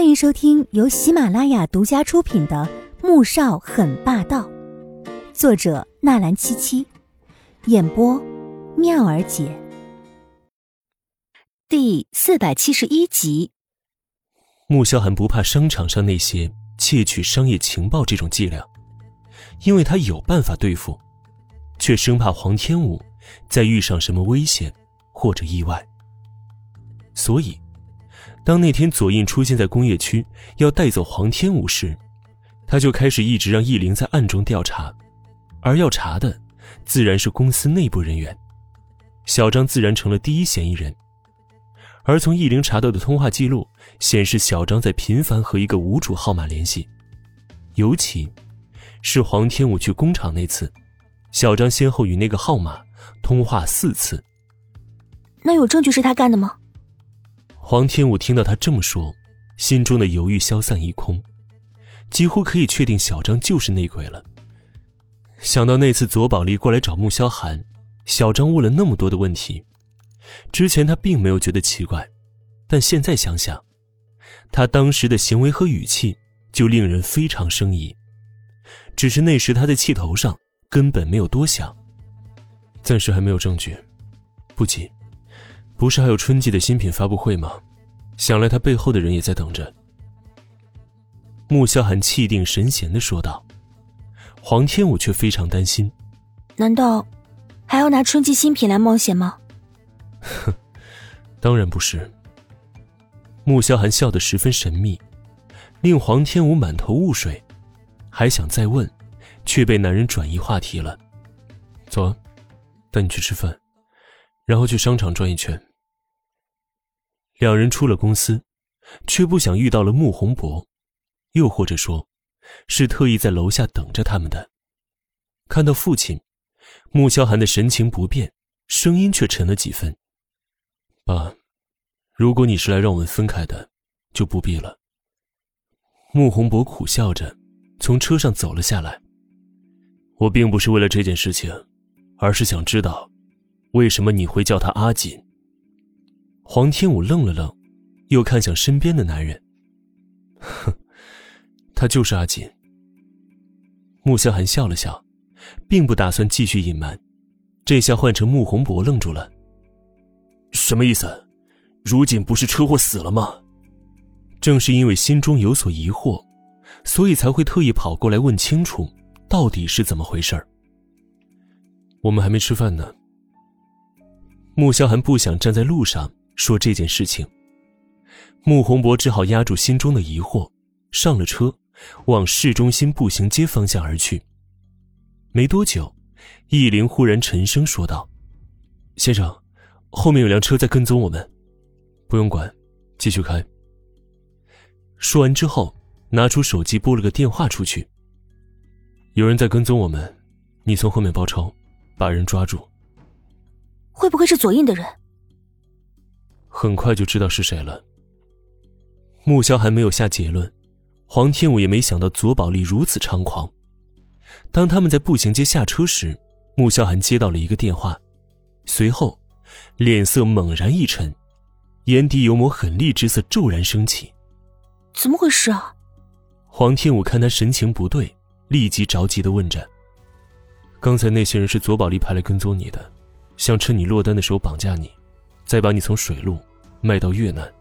欢迎收听由喜马拉雅独家出品的《穆少很霸道》，作者纳兰七七，演播妙儿姐。第四百七十一集。穆萧寒不怕商场上那些窃取商业情报这种伎俩，因为他有办法对付，却生怕黄天武再遇上什么危险或者意外，所以。当那天左印出现在工业区要带走黄天武时，他就开始一直让易灵在暗中调查，而要查的自然是公司内部人员。小张自然成了第一嫌疑人。而从易灵查到的通话记录显示，小张在频繁和一个无主号码联系，尤其是黄天武去工厂那次，小张先后与那个号码通话四次。那有证据是他干的吗？黄天武听到他这么说，心中的犹豫消散一空，几乎可以确定小张就是内鬼了。想到那次左宝莉过来找穆萧寒，小张问了那么多的问题，之前他并没有觉得奇怪，但现在想想，他当时的行为和语气就令人非常生疑。只是那时他在气头上，根本没有多想。暂时还没有证据，不急。不是还有春季的新品发布会吗？想来他背后的人也在等着。穆萧寒气定神闲的说道。黄天武却非常担心。难道还要拿春季新品来冒险吗？哼，当然不是。穆萧寒笑得十分神秘，令黄天武满头雾水，还想再问，却被男人转移话题了。走，带你去吃饭，然后去商场转一圈。两人出了公司，却不想遇到了穆宏博，又或者说，是特意在楼下等着他们的。看到父亲，穆萧寒的神情不变，声音却沉了几分：“爸，如果你是来让我们分开的，就不必了。”穆宏博苦笑着，从车上走了下来。我并不是为了这件事情，而是想知道，为什么你会叫他阿锦。黄天武愣了愣，又看向身边的男人。哼，他就是阿锦。穆萧寒笑了笑，并不打算继续隐瞒。这下换成穆宏博愣住了。什么意思？如锦不是车祸死了吗？正是因为心中有所疑惑，所以才会特意跑过来问清楚，到底是怎么回事我们还没吃饭呢。穆萧寒不想站在路上。说这件事情，穆宏博只好压住心中的疑惑，上了车，往市中心步行街方向而去。没多久，易林忽然沉声说道：“先生，后面有辆车在跟踪我们，不用管，继续开。”说完之后，拿出手机拨了个电话出去：“有人在跟踪我们，你从后面包抄，把人抓住。”会不会是左印的人？很快就知道是谁了。穆萧还没有下结论，黄天武也没想到左宝丽如此猖狂。当他们在步行街下车时，穆萧寒接到了一个电话，随后脸色猛然一沉，眼底有抹狠厉之色骤然升起。怎么回事啊？黄天武看他神情不对，立即着急的问着：“刚才那些人是左宝丽派来跟踪你的，想趁你落单的时候绑架你。”再把你从水路卖到越南。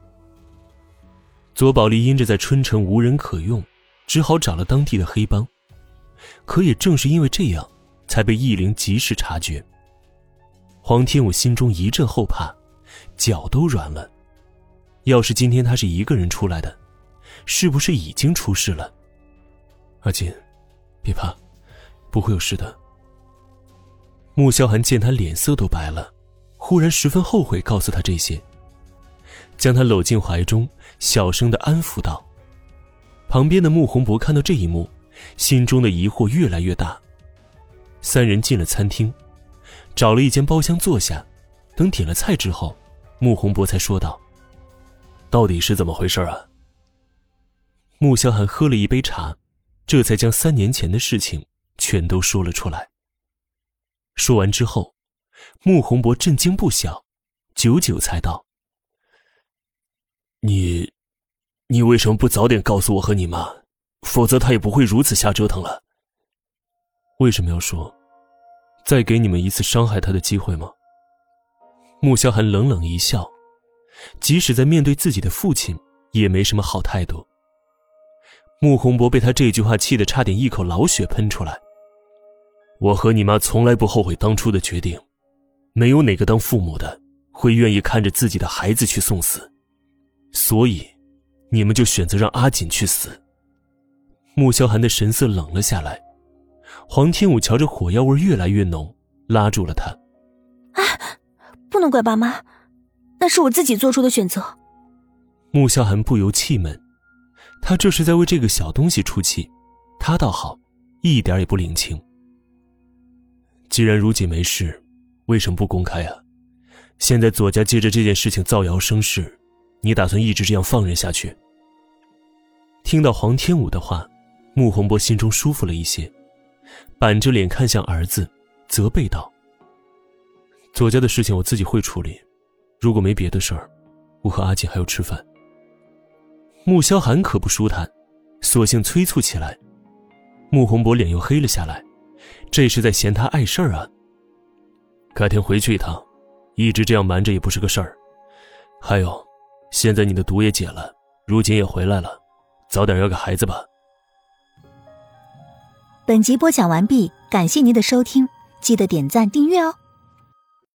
左宝莉因着在春城无人可用，只好找了当地的黑帮。可也正是因为这样，才被易灵及时察觉。黄天武心中一阵后怕，脚都软了。要是今天他是一个人出来的，是不是已经出事了？阿锦，别怕，不会有事的。穆萧寒见他脸色都白了。忽然十分后悔告诉他这些，将他搂进怀中，小声的安抚道：“旁边的穆宏博看到这一幕，心中的疑惑越来越大。”三人进了餐厅，找了一间包厢坐下，等点了菜之后，穆宏博才说道：“到底是怎么回事啊？”穆萧寒喝了一杯茶，这才将三年前的事情全都说了出来。说完之后。穆宏博震惊不小，久久才道：“你，你为什么不早点告诉我和你妈？否则他也不会如此瞎折腾了。为什么要说？再给你们一次伤害他的机会吗？穆萧寒冷冷一笑，即使在面对自己的父亲，也没什么好态度。穆宏博被他这句话气得差点一口老血喷出来。我和你妈从来不后悔当初的决定，没有哪个当父母的会愿意看着自己的孩子去送死，所以，你们就选择让阿锦去死。穆萧寒的神色冷了下来，黄天武瞧着火药味越来越浓，拉住了他。啊，不能怪爸妈，那是我自己做出的选择。穆萧寒不由气闷，他这是在为这个小东西出气，他倒好，一点也不领情。既然如锦没事，为什么不公开啊？现在左家借着这件事情造谣生事，你打算一直这样放任下去？听到黄天武的话，穆宏博心中舒服了一些，板着脸看向儿子，责备道：“左家的事情我自己会处理，如果没别的事儿，我和阿锦还要吃饭。”穆萧寒可不舒坦，索性催促起来。穆宏博脸又黑了下来。这是在嫌他碍事儿啊！改天回去一趟，一直这样瞒着也不是个事儿。还有，现在你的毒也解了，如今也回来了，早点要个孩子吧。本集播讲完毕，感谢您的收听，记得点赞订阅哦。